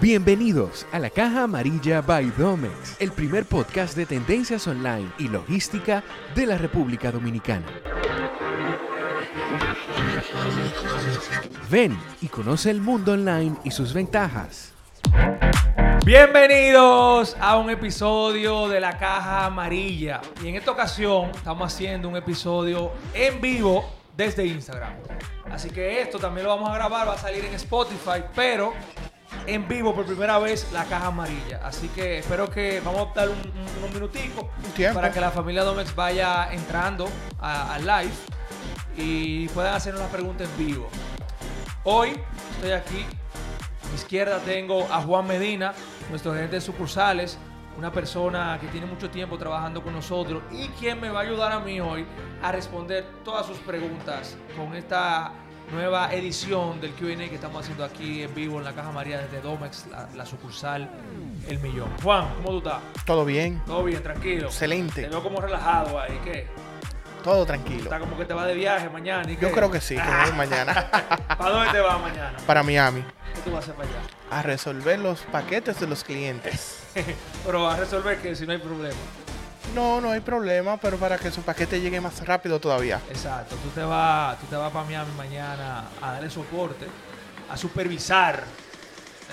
Bienvenidos a la Caja Amarilla by Domex, el primer podcast de tendencias online y logística de la República Dominicana. Ven y conoce el mundo online y sus ventajas. Bienvenidos a un episodio de la Caja Amarilla. Y en esta ocasión estamos haciendo un episodio en vivo desde Instagram. Así que esto también lo vamos a grabar, va a salir en Spotify, pero en vivo por primera vez la caja amarilla. Así que espero que vamos a dar un, un- unos minuticos para que la familia Domex vaya entrando a- al live y puedan hacernos las preguntas en vivo. Hoy estoy aquí. A mi izquierda tengo a Juan Medina, nuestro gerente de sucursales, una persona que tiene mucho tiempo trabajando con nosotros y quien me va a ayudar a mí hoy a responder todas sus preguntas con esta nueva edición del Q&A que estamos haciendo aquí en vivo en la Caja María desde Domex, la, la sucursal El Millón. Juan, ¿cómo tú estás? Todo bien, Todo bien, tranquilo. excelente, Te veo como relajado ahí, ¿qué? todo tranquilo. Está como que te va de viaje mañana. ¿y Yo qué? creo que sí, que voy mañana ¿Para dónde te vas mañana? para Miami ¿Qué tú vas a hacer para allá? a resolver los paquetes de los clientes. Pero a resolver que si no hay problema. No, no hay problema, pero para que su paquete llegue más rápido todavía. Exacto. Tú te vas, tú te vas para Miami mañana a darle soporte, a supervisar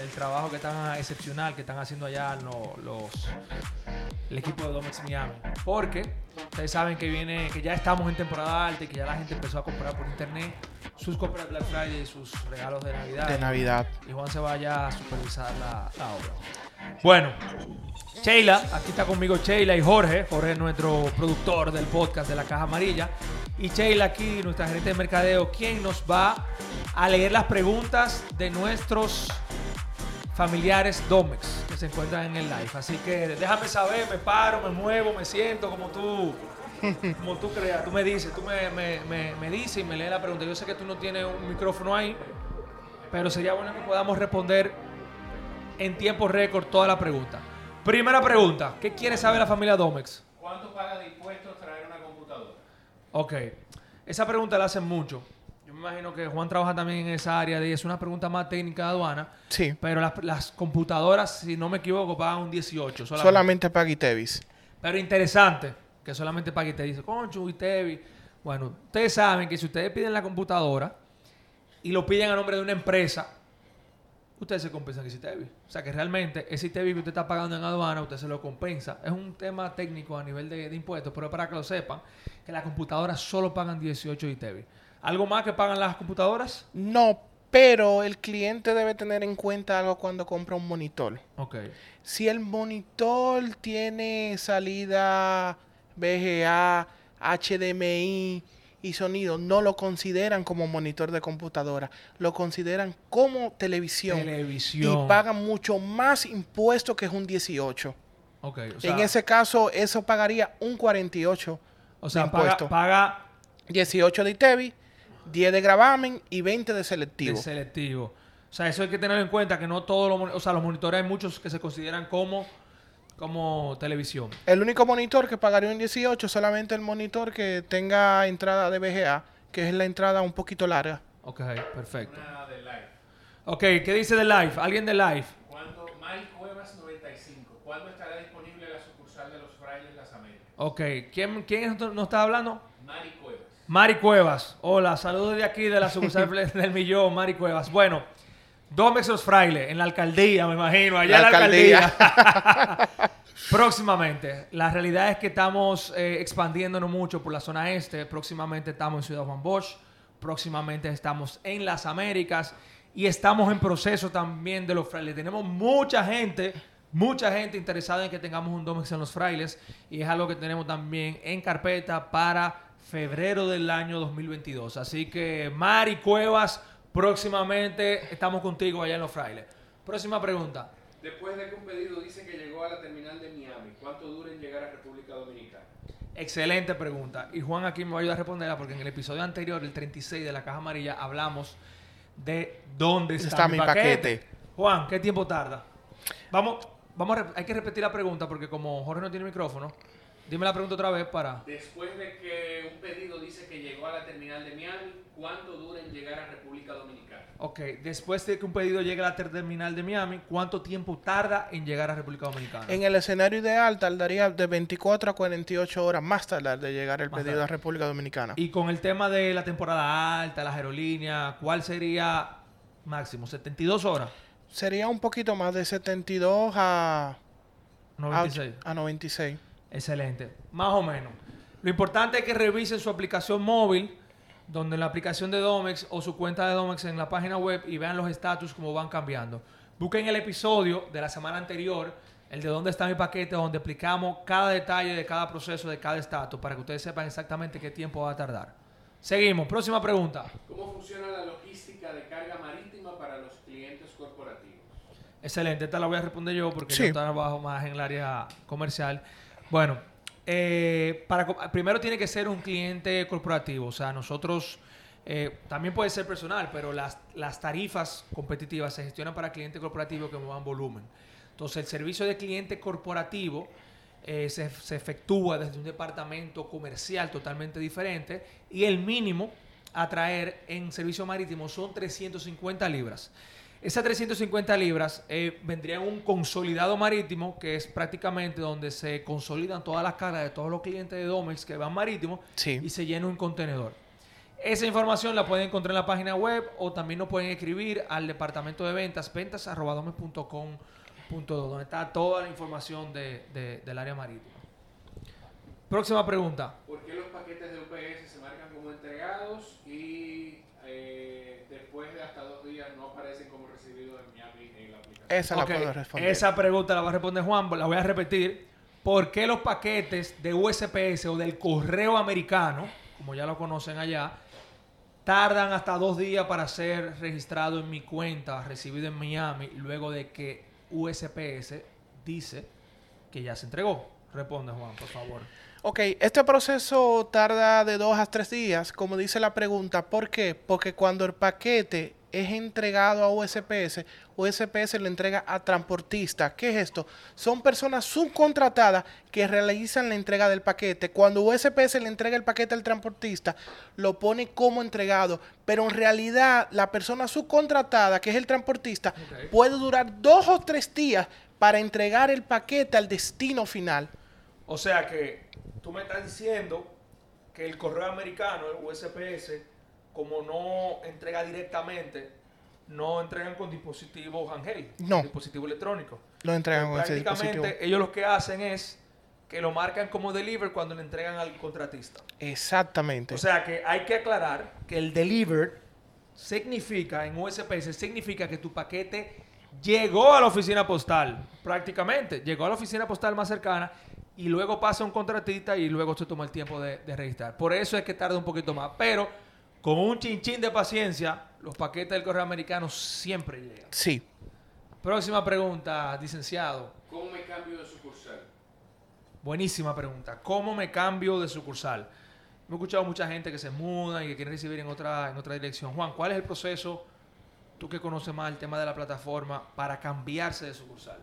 el trabajo que tan excepcional que están haciendo allá lo- los el equipo de Domex Miami. Porque ustedes saben que viene, que ya estamos en temporada alta y que ya la gente empezó a comprar por internet sus compras de Black Friday y sus regalos de Navidad. De Navidad. y Juan se vaya a supervisar la, la obra. Bueno, Sheila, aquí está conmigo Sheila y Jorge. Jorge es nuestro productor del podcast de la Caja Amarilla. Y Sheila aquí, nuestra gerente de mercadeo, quien nos va a leer las preguntas de nuestros familiares Domex que se encuentran en el live. Así que déjame saber, me paro, me muevo, me siento como tú. Como tú creas, tú me dices, tú me, me, me, me dices y me lees la pregunta. Yo sé que tú no tienes un micrófono ahí, pero sería bueno que podamos responder en tiempo récord toda la pregunta. Primera pregunta, ¿qué quiere saber la familia Domex? ¿Cuánto paga de impuestos traer una computadora? Ok, esa pregunta la hacen mucho. Yo me imagino que Juan trabaja también en esa área de es una pregunta más técnica de aduana, Sí, pero las, las computadoras, si no me equivoco, pagan un 18 solamente. solamente para Gitevis. Pero interesante que solamente pague y te dice, concho, y Tevi. Bueno, ustedes saben que si ustedes piden la computadora y lo piden a nombre de una empresa, ustedes se compensan que Tevi. O sea que realmente ese Tevi que usted está pagando en aduana, usted se lo compensa. Es un tema técnico a nivel de, de impuestos, pero para que lo sepan, que las computadoras solo pagan 18 ITEVI. ¿Algo más que pagan las computadoras? No, pero el cliente debe tener en cuenta algo cuando compra un monitor. Ok. Si el monitor tiene salida VGA, HDMI y sonido, no lo consideran como monitor de computadora, lo consideran como televisión. Televisión. Y pagan mucho más impuestos que es un 18. Ok. O sea, en ese caso, eso pagaría un 48 o sea de paga, impuesto. paga 18 de ITEVI, 10 de gravamen y 20 de selectivo. De selectivo. O sea, eso hay que tenerlo en cuenta, que no todos los, o sea, los monitores hay muchos que se consideran como, como televisión. El único monitor que pagaría un 18 solamente el monitor que tenga entrada de VGA, que es la entrada un poquito larga. Ok, perfecto. Una de live. Ok, ¿qué dice de Live? ¿Alguien de Live? ¿Cuánto? Mari Cuevas 95. ¿Cuándo estará disponible la sucursal de los Frailes Las Américas? Ok, ¿quién, quién es- nos está hablando? Mari Cuevas. Mari Cuevas. Hola, saludos de aquí de la sucursal del Millón, Mari Cuevas. Bueno, Domex Los Frailes, en la alcaldía, me imagino, allá La en la alcaldía. Próximamente. La realidad es que estamos eh, expandiéndonos mucho por la zona este. Próximamente estamos en Ciudad Juan Bosch. Próximamente estamos en las Américas. Y estamos en proceso también de los frailes. Tenemos mucha gente, mucha gente interesada en que tengamos un Domex en los frailes. Y es algo que tenemos también en carpeta para febrero del año 2022. Así que, Mari Cuevas, próximamente estamos contigo allá en los frailes. Próxima pregunta. Después de que un pedido dice que llegó a la terminal de Miami, ¿cuánto dura en llegar a República Dominicana? Excelente pregunta. Y Juan aquí me va a ayudar a responderla porque en el episodio anterior, el 36 de la caja amarilla, hablamos de dónde está, Está mi mi paquete. paquete. Juan, ¿qué tiempo tarda? Vamos, vamos a hay que repetir la pregunta porque como Jorge no tiene micrófono, Dime la pregunta otra vez para... Después de que un pedido dice que llegó a la terminal de Miami, ¿cuánto dura en llegar a República Dominicana? Ok, después de que un pedido llegue a la terminal de Miami, ¿cuánto tiempo tarda en llegar a República Dominicana? En el escenario ideal tardaría de 24 a 48 horas más tardar de llegar el Más pedido tarde. a República Dominicana. Y con el tema de la temporada alta, las aerolíneas, ¿cuál sería máximo? ¿72 horas? Sería un poquito más de 72 a, a, 96. a 96. Excelente. Más o menos. Lo importante es que revisen su aplicación móvil, donde en la aplicación de Domex o su cuenta de Domex en la página web y vean los estatus como van cambiando. Busquen el episodio de la semana anterior, el de dónde está mi paquete, donde explicamos cada detalle de cada proceso, de cada estatus, para que ustedes sepan exactamente qué tiempo va a tardar. Seguimos. Próxima pregunta. ¿Cómo funciona la logística de carga marítima para los clientes corporativos? Excelente, esta la voy a responder yo porque Sí. yo trabajo más en el área comercial. Bueno, eh, para, primero tiene que ser un cliente corporativo, o sea, nosotros eh, también puede ser personal, pero las, las tarifas competitivas se gestionan para clientes corporativos que muevan volumen. Entonces, el servicio de cliente corporativo eh, se, se efectúa desde un departamento comercial totalmente diferente y el mínimo a traer en servicio marítimo son 350 libras. Esas 350 libras eh, vendrían un consolidado marítimo, que es prácticamente donde se consolidan todas las cargas de todos los clientes de Domex que van marítimo Sí. y se llena un contenedor. Esa información la pueden encontrar en la página web o también nos pueden escribir al departamento de ventas, ventas.domes.com.do, donde está toda la información de- de- del área marítima. Próxima pregunta. ¿Por qué los paquetes de UPS se marcan como entregados y eh, después de hasta dos días no aparecen como recibidos en Miami en la aplicación? Esa Ok, la puedo responder. Esa pregunta la va a responder Juan, la voy a repetir. ¿Por qué los paquetes de USPS o del correo americano, como ya lo conocen allá, tardan hasta dos días para ser registrado en mi cuenta, recibido en Miami, luego de que USPS dice que ya se entregó? Responde Juan, por favor. Ok, este proceso tarda de dos a tres días, como dice la pregunta. ¿Por qué? Porque cuando el paquete es entregado a USPS, USPS lo entrega a transportistas. ¿Qué es esto? Son personas subcontratadas que realizan la entrega del paquete. Cuando USPS le entrega el paquete al transportista, lo pone como entregado. Pero en realidad, la persona subcontratada, que es el transportista, puede durar dos o tres días para entregar el paquete al destino final. O sea que tú me estás diciendo que el correo americano, el USPS, como no entrega directamente, no entregan con dispositivos Angel, No. dispositivo electrónico. Lo entregan con ese. Prácticamente ellos lo que hacen es que lo marcan como deliver cuando le entregan al contratista. Exactamente. O sea que hay que aclarar que el deliver significa, en USPS, significa que tu paquete llegó a la oficina postal, prácticamente, llegó a la oficina postal más cercana y luego pasa un contratista y luego se toma el tiempo de, de registrar. Por eso es que tarda un poquito más, pero con un chinchín de paciencia, los paquetes del correo americano siempre llegan. sí. Próxima pregunta, licenciado. ¿Cómo me cambio de sucursal? Buenísima pregunta. ¿Cómo me cambio de sucursal? Me he escuchado mucha gente que se muda y que quiere recibir en otra, en otra dirección. Juan, ¿cuál es el proceso, tú que conoces más el tema de la plataforma, para cambiarse de sucursal?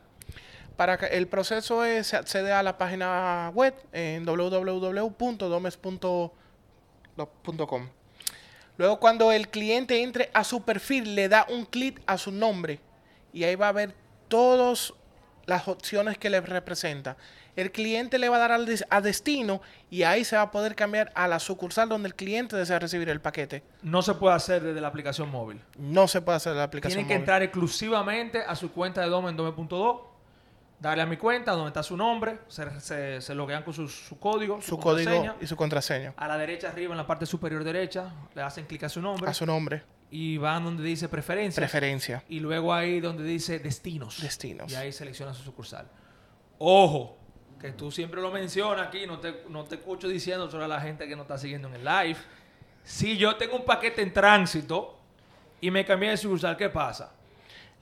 Para que el proceso es se accede a la página web en www.domes.com. Luego cuando el cliente entre a su perfil le da un clic a su nombre y ahí va a ver todas las opciones que le representa. El cliente le va a dar al des- a destino y ahí se va a poder cambiar a la sucursal donde el cliente desea recibir el paquete. No se puede hacer desde la aplicación móvil. No se puede hacer la aplicación. Tienen que móvil. entrar exclusivamente a su cuenta de Dome en Dome.do, darle a mi cuenta donde está su nombre, se, se, se loguean con su, su código, su código contraseña. y su contraseña. A la derecha arriba, en la parte superior derecha, le hacen clic a su nombre A su nombre. y van donde dice preferencias. Preferencia. y luego ahí donde dice destinos. Destinos. Y ahí selecciona su sucursal. Ojo, que tú siempre lo mencionas aquí, no te, no te escucho diciendo sobre la gente que no está siguiendo en el live. Si yo tengo un paquete en tránsito y me cambié de sucursal, ¿qué pasa?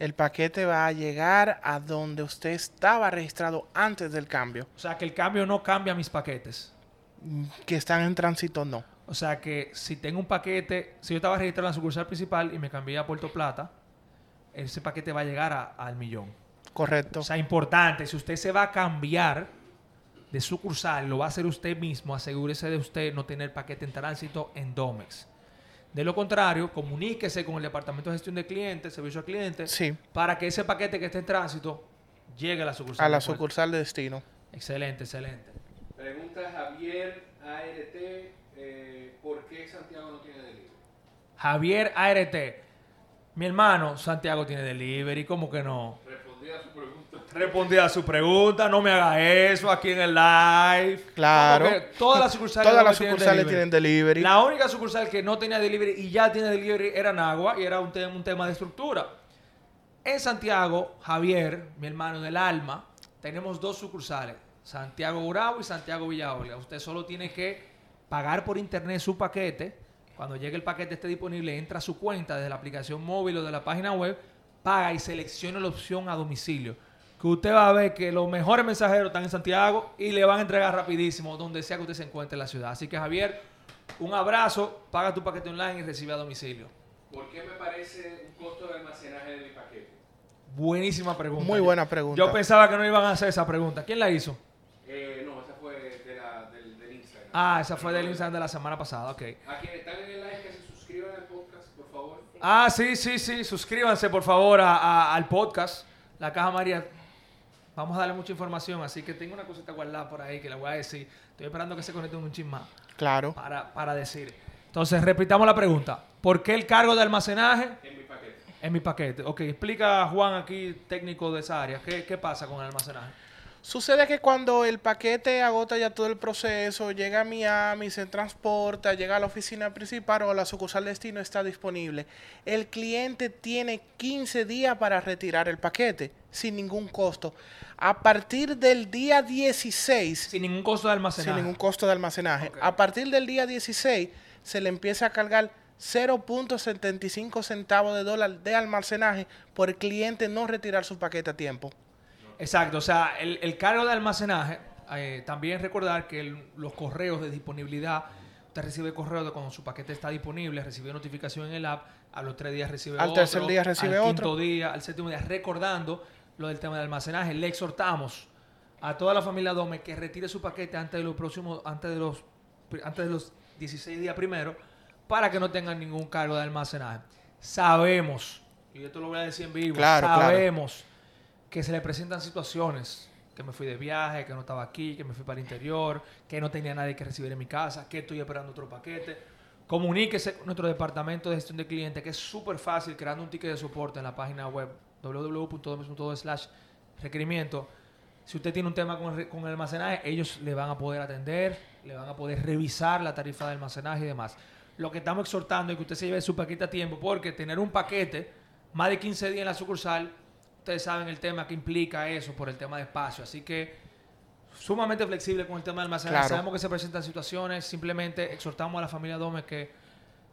El paquete va a llegar a donde usted estaba registrado antes del cambio. O sea, que el cambio no cambia mis paquetes. Mm, Que están en tránsito, no. O sea, que si tengo un paquete, si yo estaba registrado en la sucursal principal y me cambié a Puerto Plata, ese paquete va a llegar a- al millón. Correcto. O sea, importante, si usted se va a cambiar, de sucursal, lo va a hacer usted mismo, asegúrese de usted no tener paquete en tránsito en Domex. De lo contrario, comuníquese con el Departamento de Gestión de Clientes, Servicio al Cliente, Sí, para que ese paquete que esté en tránsito llegue a la sucursal. a la de sucursal de destino. Excelente, excelente. Pregunta Javier ART, eh, ¿por qué Santiago no tiene delivery? Javier ART. Mi hermano, Santiago tiene delivery, ¿cómo que no? Respondí a su pregunta. Respondí a su pregunta, no me haga eso aquí en el live. Claro. ¿Cómo que Todas las sucursales, Todas las tienen sucursales delivery? tienen delivery. La única sucursal que no tenía delivery y ya tiene delivery era Nagua y era un, tema un tema de estructura. En Santiago, Javier, mi hermano del alma, tenemos dos sucursales, Santiago Urabo y Santiago Villaolga. Usted solo tiene que pagar por internet su paquete. Cuando llegue el paquete esté disponible, entra a su cuenta desde la aplicación móvil o de la página web, paga y selecciona la opción a domicilio. Que usted va a ver que los mejores mensajeros están en Santiago y le van a entregar rapidísimo donde sea que usted se encuentre en la ciudad. Así que Javier, un abrazo, paga tu paquete online y recibe a domicilio. ¿Por qué me parece un costo de almacenaje de mi paquete? Buenísima pregunta. Muy buena pregunta. Yo pensaba que no iban a hacer esa pregunta. ¿Quién la hizo? Eh, no, esa fue de la, del, del Instagram. Ah, esa fue del Instagram de la semana pasada, ok. A quienes están en el live, que se suscriban al podcast, por favor. Ah, sí, sí, sí. Suscríbanse, por favor, a- a- al podcast. La Caja María. Vamos a darle mucha información, así que tengo una cosita guardada por ahí que le voy a decir. Estoy esperando que se conecten un chin más Claro. para, para decir. Entonces, repitamos la pregunta. ¿Por qué el cargo de almacenaje En mi paquete. en mi paquete? Ok, explica Juan aquí, técnico de esa área. ¿Qué, qué pasa con el almacenaje? Sucede que cuando el paquete agota ya todo el proceso, llega a Miami, se transporta, llega a la oficina principal o a la sucursal destino está disponible. El cliente tiene 15 días para retirar el paquete sin ningún costo. A partir del día 16, Sin ningún costo de almacenaje. sin ningún costo de almacenaje, a partir del día 16 se le empieza a cargar 0.75 centavos de dólar de almacenaje por el cliente no retirar su paquete a tiempo. Exacto, o sea, el, el cargo de almacenaje, eh, también recordar que el- los correos de disponibilidad, usted recibe correo de cuando su paquete está disponible, recibe notificación en el app, a los tres días recibe Al otro, tercer día recibe al otro. quinto día, al séptimo día, recordando lo del tema de almacenaje. Le exhortamos a toda la familia Dome que retire su paquete antes de los próximos, antes de los, antes de los 16 días primero, para que no tengan ningún cargo de almacenaje. Sabemos, y esto lo voy a decir en vivo, Claro, claro. Que se le presentan situaciones, que me fui de viaje, que no estaba aquí, que me fui para el interior, que no tenía nadie que recibir en mi casa, que estoy esperando otro paquete. Comuníquese con nuestro departamento de gestión de clientes, que es súper fácil, creando un ticket de soporte en la página web www.domes.do slash requerimiento. Si usted tiene un tema con el, con el almacenaje, ellos le van a poder atender, le van a poder revisar la tarifa de almacenaje y demás. Lo que estamos exhortando es que usted se lleve su paquete a tiempo, porque tener un paquete más de 15 días en la sucursal, ustedes saben el tema que implica eso por el tema de espacio. Así que sumamente flexible con el tema del almacenaje. Claro. Sabemos que se presentan situaciones, simplemente exhortamos a la familia Dome que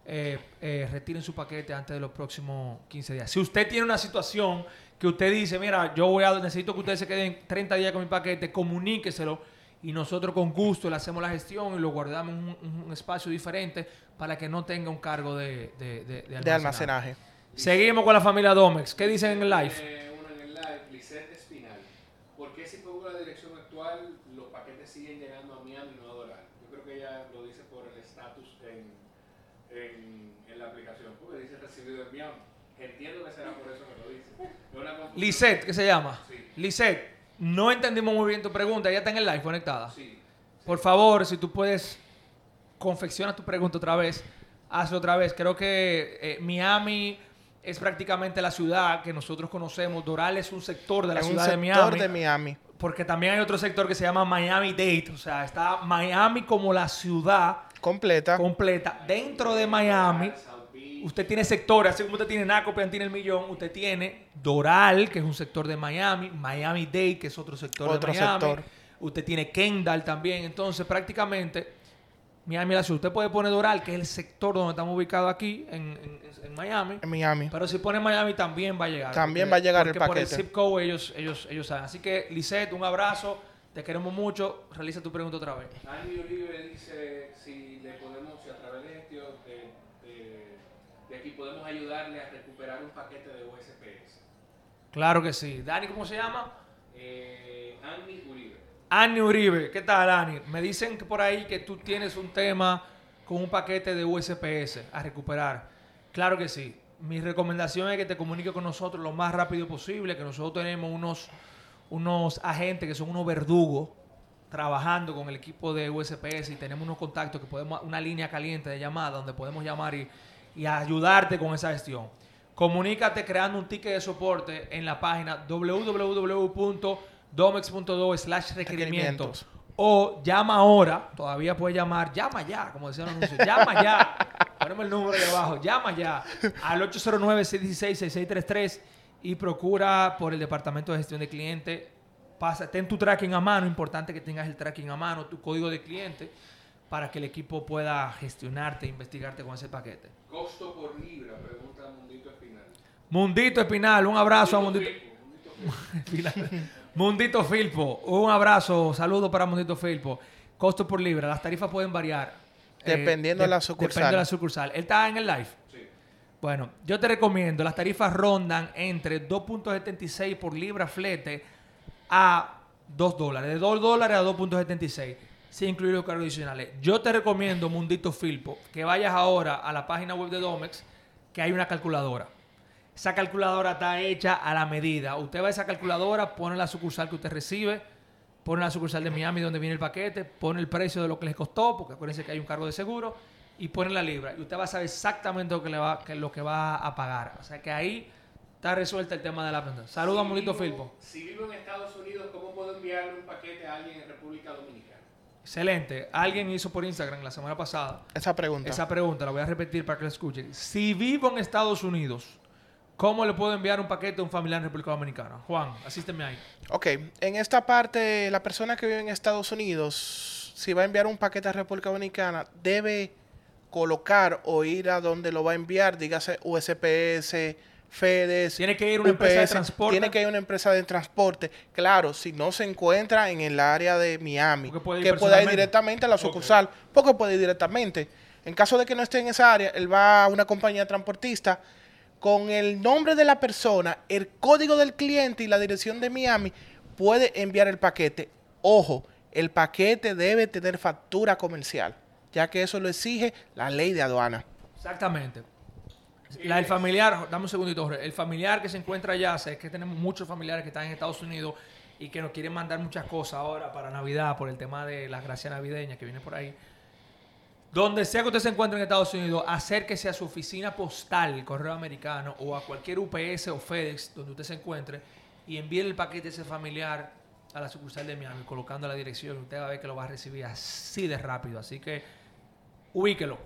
eh, eh, retiren su paquete antes de los próximos 15 días. Si usted tiene una situación que usted dice, mira, yo voy a necesito que ustedes se queden 30 días con mi paquete, comuníqueselo y nosotros con gusto le hacemos la gestión y lo guardamos en un, un espacio diferente para que no tenga un cargo de, de, de- de de almacenaje. almacenaje. Seguimos con la familia Domex. ¿Qué dicen en el live? Eh, Lisette Espinal. ¿Por qué si pongo la dirección actual, los paquetes siguen llegando a Miami y no a Doral? Yo creo que ella lo dice por el estatus en, en, en la aplicación, porque dice recibido en Miami. Entiendo que será por eso que lo dice. Lisette, ¿qué se llama? Sí. Lisette, no entendimos muy bien tu pregunta. Ella está en el live conectada. Sí. Por favor, si tú puedes confecciona tu pregunta otra vez, hazlo otra vez. Creo que eh, Miami es prácticamente la ciudad que nosotros conocemos. Doral es un sector de la Es un ciudad de sector Miami. de Miami. Porque también hay otro sector que se llama Miami Dade. O sea, está Miami como la ciudad Completa. completa. Dentro de Miami, usted tiene sectores, así como usted tiene Naco, tiene el Millón, usted tiene Doral, que es un sector de Miami, Miami Dade, que es otro sector Otro de Miami. sector. Usted tiene Kendall también. Entonces, prácticamente, Miami la ciudad. Usted puede poner Doral, que es el sector donde estamos ubicados aquí, en, en- en Miami. en Miami. Pero si pone Miami también va a llegar. También va a llegar el porque Por el paquete. zip code ellos, ellos, ellos saben. Así que, Lisette, un abrazo. Te queremos mucho. Realiza tu pregunta otra vez. Andy Olive dice si le podemos, si a través de gestión de, de, de aquí podemos ayudarle a recuperar un paquete de USPS. Claro que sí. Dani, ¿cómo se llama? Eh, Andy Uribe. Ani Uribe, ¿qué tal, Ani? Me dicen por ahí que tú tienes un tema con un paquete de USPS a recuperar. Claro que sí. Mi recomendación es que te comuniques con nosotros lo más rápido posible, que nosotros tenemos unos, unos agentes que son unos verdugos trabajando con el equipo de USPS y tenemos unos contactos que podemos, una línea caliente de llamada donde podemos llamar y, y ayudarte con esa gestión. Comunícate creando un ticket de soporte en la página www.domex.do slash requerimientos. O llama ahora, todavía puedes llamar, llama ya, como decía el anuncio, llama ya. Ponemos el número ahí abajo, llama ya al 809-616-6633 y procura por el Departamento de Gestión de Clientes. Pasa, ten tu tracking a mano, importante que tengas el tracking a mano, tu código de cliente, para que el equipo pueda gestionarte e investigarte con ese paquete. Costo por libra, pregunta Mundito Espinal. Mundito Espinal, un abrazo a Mundito. Filpo, Mundito Filpo, un abrazo, saludo para Mundito Filpo. Costo por libra, las tarifas pueden variar. eh, Dependiendo de la sucursal. Dependiendo de la sucursal. Él está en el live. Sí. Bueno, yo te recomiendo, las tarifas rondan entre 2.76 por libra flete a 2 dólares. De 2 dólares a 2.76, sin incluir los cargos adicionales. Yo te recomiendo, Mundito Filpo, que vayas ahora a la página web de Domex, que hay una calculadora. Esa calculadora está hecha a la medida. Usted va a esa calculadora, pone la sucursal que usted recibe, pone la sucursal de Miami donde viene el paquete, pone el precio de lo que les costó, porque acuérdense que hay un cargo de seguro, y pone la libra. Y usted va a saber exactamente lo que, le va, que- lo que va a pagar. O sea que ahí está resuelta el tema de la prenda. Saludos a Si vivo- Filpo. Si vivo en Estados Unidos, ¿cómo puedo enviarle un paquete a alguien en República Dominicana? Excelente. Alguien hizo por Instagram la semana pasada Esa pregunta. esa pregunta, la voy a repetir para que la escuchen. Si vivo en Estados Unidos, ¿cómo le puedo enviar un paquete a un familiar en República Dominicana? Juan, asísteme ahí. Ok, en esta parte, la persona que vive en Estados Unidos, si va a enviar un paquete a República Dominicana, debe colocar o ir a donde lo va a enviar, dígase USPS, FedEx. Tiene que ir una empresa de transporte. Tiene que ir una empresa de transporte. Claro, si no se encuentra en el área de Miami, Porque puede ir que pueda ir directamente a la sucursal, porque puede ir directamente. En caso de que no esté en esa área, él va a una compañía transportista con el nombre de la persona, el código del cliente y la dirección de Miami, puede enviar el paquete. Ojo, el paquete debe tener factura comercial, ya que eso lo exige la ley de aduana. Exactamente. La, el familiar, dame un segundito, Jorge. El familiar que se encuentra allá, sé que tenemos muchos familiares que están en Estados Unidos y que nos quieren mandar muchas cosas ahora para Navidad por el tema de las gracias navideñas que viene por ahí. Donde sea que usted se encuentre en Estados Unidos, acérquese a su oficina postal, el correo americano, o a cualquier UPS o FedEx donde usted se encuentre y envíe el paquete a ese familiar a la sucursal de Miami, colocando la dirección. y Usted va a ver que lo va a recibir así de rápido. Así que ubíquelo.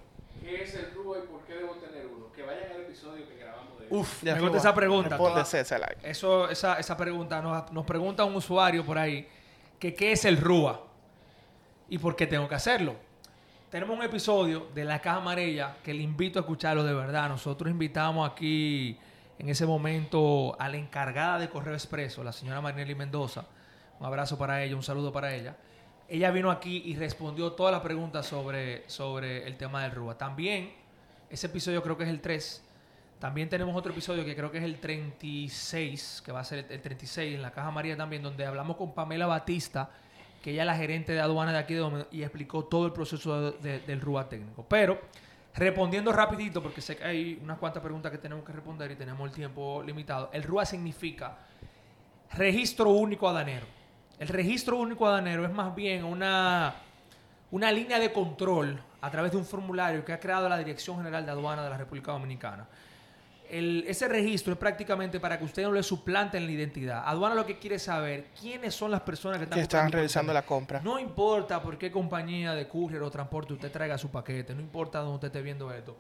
¿Qué es el RUA y por qué debo tener uno? Que vayan al episodio que grabamos de Uf, Ya me gusta esa pregunta. toda- eso, esa, esa pregunta nos, nos pregunta un usuario por ahí que qué es el RUA y por qué tengo que hacerlo. Tenemos un episodio de La Caja Amarilla que le invito a escucharlo de verdad. Nosotros invitamos aquí en ese momento a la encargada de Correo Expreso, la señora Marinelli Mendoza. Un abrazo para ella, un saludo para ella. Ella vino aquí y respondió todas las preguntas sobre, sobre el tema del RUA. También, ese episodio creo que es el 3. También tenemos otro episodio que creo que es el 36, que va a ser el, el 36 en la Caja María también, donde hablamos con Pamela Batista, que ella es la gerente de aduana de aquí de Domingo, y explicó todo el proceso de- de- del RUA técnico. Pero, respondiendo rapidito, porque sé que hay unas cuantas preguntas que tenemos que responder y tenemos el tiempo limitado. El RUA significa registro único adanero. El registro único adanero es más bien una, una línea de control a través de un formulario que ha creado la Dirección General de Aduana de la República Dominicana. El- ese registro es prácticamente para que usted no le suplanten la identidad. Aduana lo que quiere es saber quiénes son las personas que están, Que realizando la compra. No importa por qué compañía de courier o transporte usted traiga su paquete, no importa dónde usted esté viendo esto,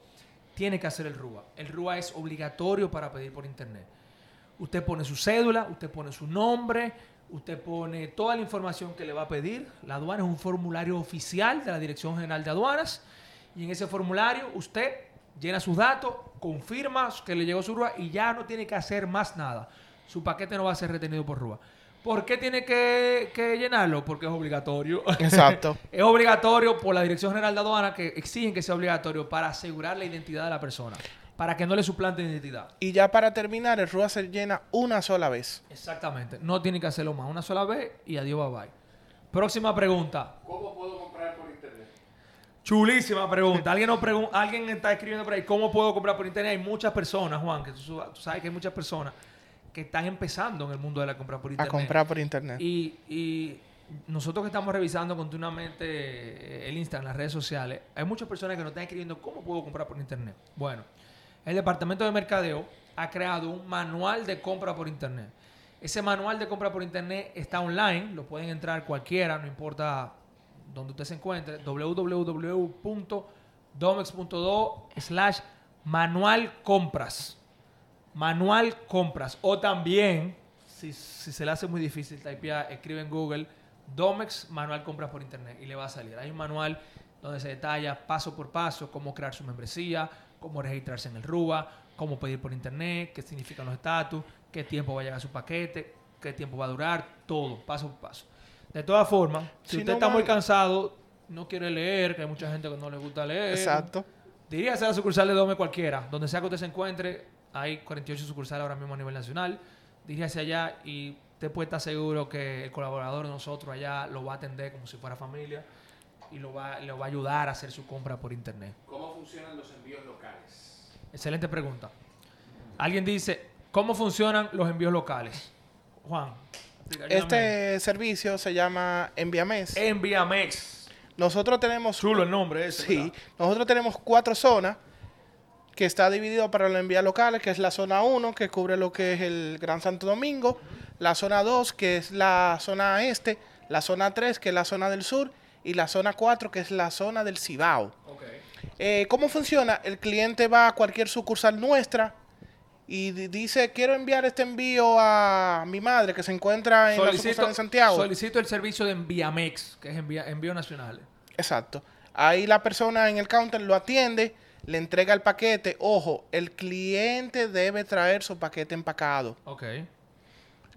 tiene que hacer el RUA. El RUA es obligatorio para pedir por internet. Usted pone su cédula, usted pone su nombre, usted pone toda la información que le va a pedir. La aduana es un formulario oficial de la Dirección General de Aduanas y en ese formulario usted llena sus datos, confirma que le llegó su RUA y ya no tiene que hacer más nada. Su paquete no va a ser retenido por RUA. ¿Por qué tiene que, que llenarlo? Porque es obligatorio. Exacto. es obligatorio por la Dirección General de Aduana que exigen que sea obligatorio para asegurar la identidad de la persona, para que no le suplanten identidad. Y ya para terminar, el RUA se llena una sola vez. Exactamente. No tiene que hacerlo más. Una sola vez y adiós, bye bye. Próxima pregunta. ¿Cómo puedo comprar? Chulísima pregunta. Alguien, nos pregun- alguien está escribiendo por ahí, ¿cómo puedo comprar por internet? Hay muchas personas, Juan, que tú, tú sabes que hay muchas personas que están empezando en el mundo de la compra por A internet. comprar por internet. Y, y nosotros que estamos revisando continuamente eh, el Instagram, las redes sociales, hay muchas personas que nos están escribiendo cómo puedo comprar por internet. Bueno, el departamento de mercadeo ha creado un manual de compra por internet. Ese manual de compra por internet está online, lo pueden entrar cualquiera, no importa donde usted se encuentre, www.domex.do slash manual compras manual compras. O también, si, si se le hace muy difícil typear, escribe en Google Domex manual compras por internet y le va a salir. Hay un manual donde se detalla paso por paso cómo crear su membresía, cómo registrarse en el RUBA, cómo pedir por internet, qué significan los estatus, qué tiempo va a llegar su paquete, qué tiempo va a durar, todo, paso por paso. De todas formas, si, Si usted no está muy cansado, no quiere leer, que hay mucha gente que no le gusta leer. Exacto. Diría a la sucursal de Dome cualquiera. Donde sea que usted se encuentre, hay 48 sucursales ahora mismo a nivel nacional. Diríase allá y usted puede estar seguro que el colaborador de nosotros allá lo va a atender como si fuera familia y lo va, le va a ayudar a hacer su compra por internet. ¿Cómo funcionan los envíos locales? Excelente pregunta. Alguien dice, ¿cómo funcionan los envíos locales? Juan. Este servicio se llama Enviames. Enviamex. Nosotros tenemos Chulo el nombre ese. Sí, ¿verdad? nosotros tenemos cuatro zonas que está dividido para los envíos locales, que es la zona 1, que cubre lo que es el Gran Santo Domingo, la zona 2, que es la zona este, la zona 3, que es la zona del sur, y la zona 4, que es la zona del Cibao. Eh, ¿Cómo funciona? El cliente va a cualquier sucursal nuestra y di- dice, quiero enviar este envío a mi madre que se encuentra en la sucursal Santiago. solicito el servicio de Enviamex, que es envía, envío nacional. Exacto. Ahí la persona en el counter lo atiende, le entrega el paquete. Ojo, el cliente debe traer su paquete empacado. Ok.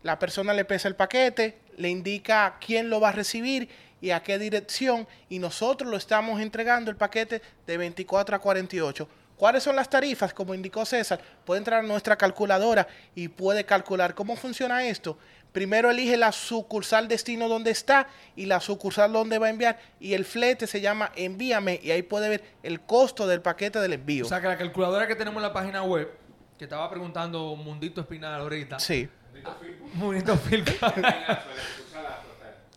La persona le pesa el paquete, le indica quién lo va a recibir y a qué dirección. Y nosotros lo estamos entregando el paquete de 24 a 48. ¿Cuáles son las tarifas? Como indicó César, puede entrar a nuestra calculadora y puede calcular cómo funciona esto. Primero elige la sucursal destino donde está y la sucursal donde va a enviar y el flete se llama envíame y ahí puede ver el costo del paquete del envío. O sea que la calculadora que tenemos en la página web, que estaba preguntando Mundito Espinal ahorita. sí. Mundito está.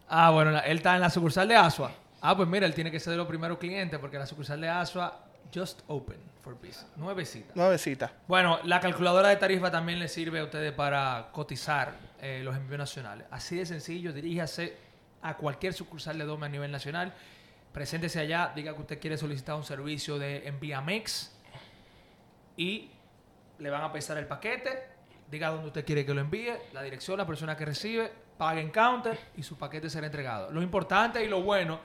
ah, bueno, la- él está en la sucursal de Asua. Ah, pues mira, él tiene que ser de los primeros clientes porque la sucursal de Asua just open for business. Nuevecita. Nuevecita. Bueno, la calculadora de tarifa también le sirve a ustedes para cotizar eh, los envíos nacionales. Así de sencillo, diríjase a cualquier sucursal de Dome a nivel nacional. Preséntese allá, diga que usted quiere solicitar un servicio de Enviamex y le van a pesar el paquete. Diga dónde usted quiere que lo envíe, la dirección, la persona que recibe, pague en counter y su paquete será entregado. Lo importante y lo bueno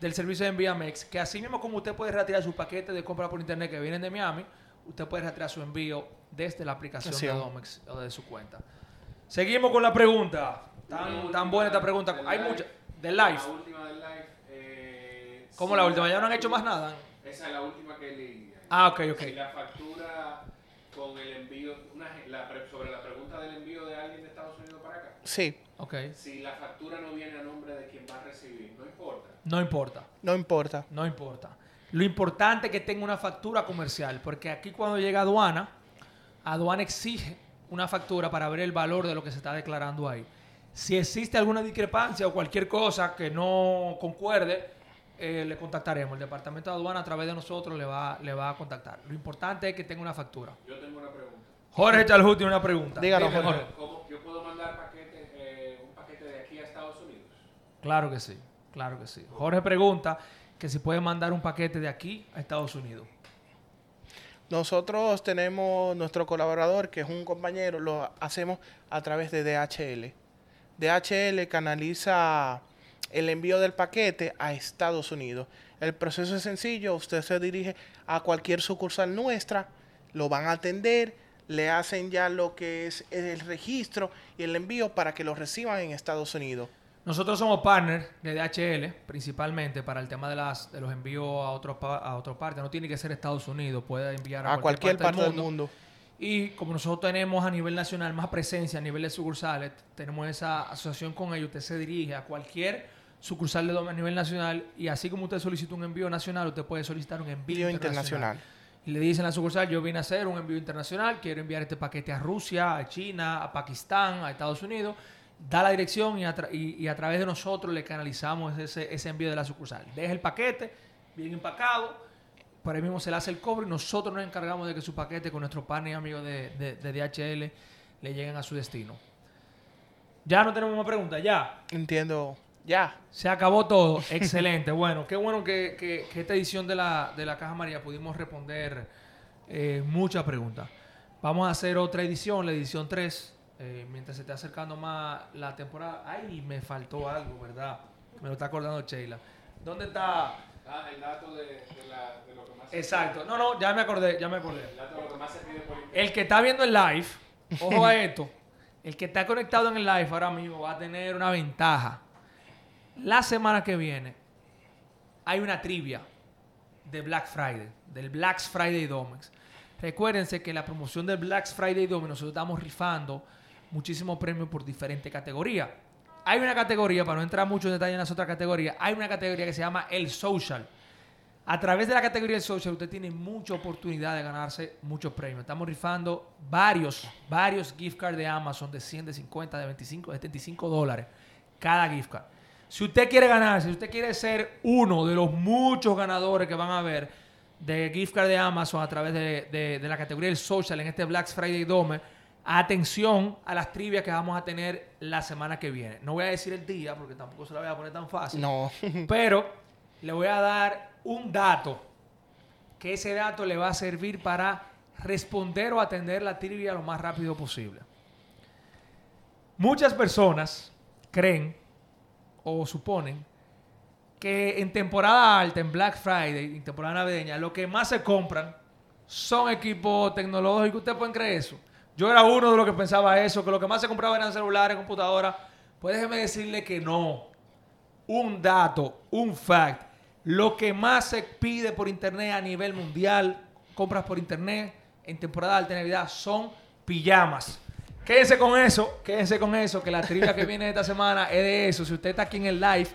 del servicio de Enviamex, que así mismo como usted puede retirar su paquete de compra por internet que vienen de Miami, usted puede retirar su envío desde la aplicación de. Domex o de su cuenta. Seguimos con la pregunta. Tan, tan buena esta pregunta. Hay live. muchas. Del live. La última del live. Eh, ¿Cómo si la última? ¿Ya no han hecho más nada? Esa es la última que leí. Ah, ok, ok. Si la factura con el envío, una, la pre- sobre la pregunta del envío de alguien de Estados Unidos para acá, Sí, Ok. si la factura no viene a nombre de quien va a recibir, no importa. No importa. no importa. No importa. Lo importante es que tenga una factura comercial, porque aquí cuando llega aduana, aduana exige una factura para ver el valor de lo que se está declarando ahí. Si existe alguna discrepancia o cualquier cosa que no concuerde, eh, le contactaremos. El departamento de aduana a través de nosotros le va, le va a contactar. Lo importante es que tenga una factura. Yo tengo una pregunta. Jorge Chalhut tiene una pregunta. Díganos, Jorge. ¿Cómo yo puedo mandar paquete, eh, un paquete de aquí a Estados Unidos? Claro que sí, claro que sí. Jorge pregunta que si puede mandar un paquete de aquí a Estados Unidos. Nosotros tenemos nuestro colaborador, que es un compañero, lo hacemos a través de DHL. DHL canaliza el envío del paquete a Estados Unidos. El proceso es sencillo, usted se dirige a cualquier sucursal nuestra, lo van a atender, le hacen ya lo que es el registro y el envío para que lo reciban en Estados Unidos. Nosotros somos partners de DHL, principalmente para el tema de, las, de los envíos a otros a otras partes. No tiene que ser Estados Unidos, puede enviar a, A cualquier parte del mundo. Y como nosotros tenemos a nivel nacional más presencia a nivel de sucursales, tenemos esa asociación con ellos, usted se dirige a cualquier sucursal de a nivel nacional y así como usted solicita un envío nacional, usted puede solicitar un envío Envío internacional. internacional. Y le dicen a la sucursal, yo vine a hacer un envío internacional, quiero enviar este paquete a Rusia, a China, a Pakistán, a Estados Unidos. Da la dirección y a, tra- y- y a través de nosotros le canalizamos ese, ese envío de la sucursal. Deja el paquete, bien empacado, por ahí mismo se le hace el cobro y nosotros nos encargamos de que su paquete con nuestros partners y amigos de, de- de DHL le lleguen a su destino. Ya no tenemos más preguntas, ya. Entiendo. Ya. Se acabó todo. Excelente. Bueno, qué bueno que, que- que esta edición de la, de la Caja María pudimos responder eh, muchas preguntas. Vamos a hacer otra edición, la edición 3, eh, mientras se esté acercando más la temporada. Ay, me faltó algo, ¿verdad? Me lo está acordando Sheila. ¿Dónde está? Ah, el dato de, de la- de lo que más se Exacto. No, no, ya me acordé, ya me acordé. el dato de lo que más se pide por. El que está viendo el live, ojo a esto, el que está conectado en el live ahora mismo va a tener una ventaja. La semana que viene hay una trivia de Black Friday, del Black Friday Domex. Recuérdense que la promoción del Black Friday Domex nosotros estamos rifando muchísimos premios por diferentes categorías. Hay una categoría, para no entrar mucho en detalle en las otras categorías, hay una categoría que se llama el Social. A través de la categoría del social, usted tiene mucha oportunidad de ganarse muchos premios. Estamos rifando varios, varios gift cards de Amazon de 100, de 50, de 25, de 75 dólares cada gift card. Si usted quiere ganarse, si usted quiere ser uno de los muchos ganadores que van a ver de gift card de Amazon a través de, la categoría del social en este Black Friday Dome, atención a las trivias que vamos a tener la semana que viene. No voy a decir el día porque tampoco se la voy a poner tan fácil. No. Pero le voy a dar un dato, que ese dato le va a servir para responder o atender la trivia lo más rápido posible. Muchas personas creen o suponen que en temporada alta, en Black Friday, en temporada navideña, lo que más se compran son equipos tecnológicos. ¿Ustedes pueden creer eso? Yo era uno de los que pensaba eso, que lo que más se compraba eran celulares, computadoras. Pues déjeme decirle que no un dato, un fact. Lo que más se pide por internet a nivel mundial, compras por internet en temporada alta de Navidad, son pijamas. Quédense con eso, quédense con eso, que la trivia que viene esta semana es de eso. Si usted está aquí en el live,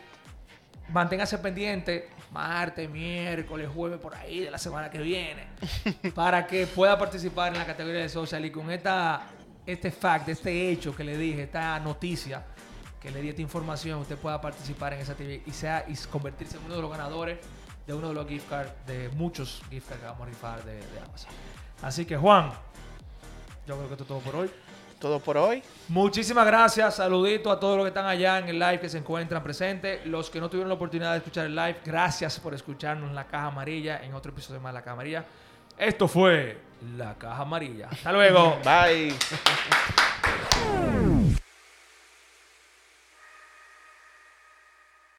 manténgase pendiente martes, miércoles, jueves, por ahí de la semana que viene, para que pueda participar en la categoría de social y con esta, este fact, este hecho que le dije, esta noticia que le di esta información, usted pueda participar en esa trivia y sea y convertirse en uno de los ganadores de uno de los gift cards, de muchos gift cards que vamos a rifar de, de Amazon. Así que Juan, yo creo que esto es todo por hoy. Todo por hoy. Muchísimas gracias, saludito a todos los que están allá en el live que se encuentran presentes. Los que no tuvieron la oportunidad de escuchar el live, gracias por escucharnos en la caja amarilla, en otro episodio más de la caja amarilla. Esto fue la caja amarilla. Hasta luego. Bye.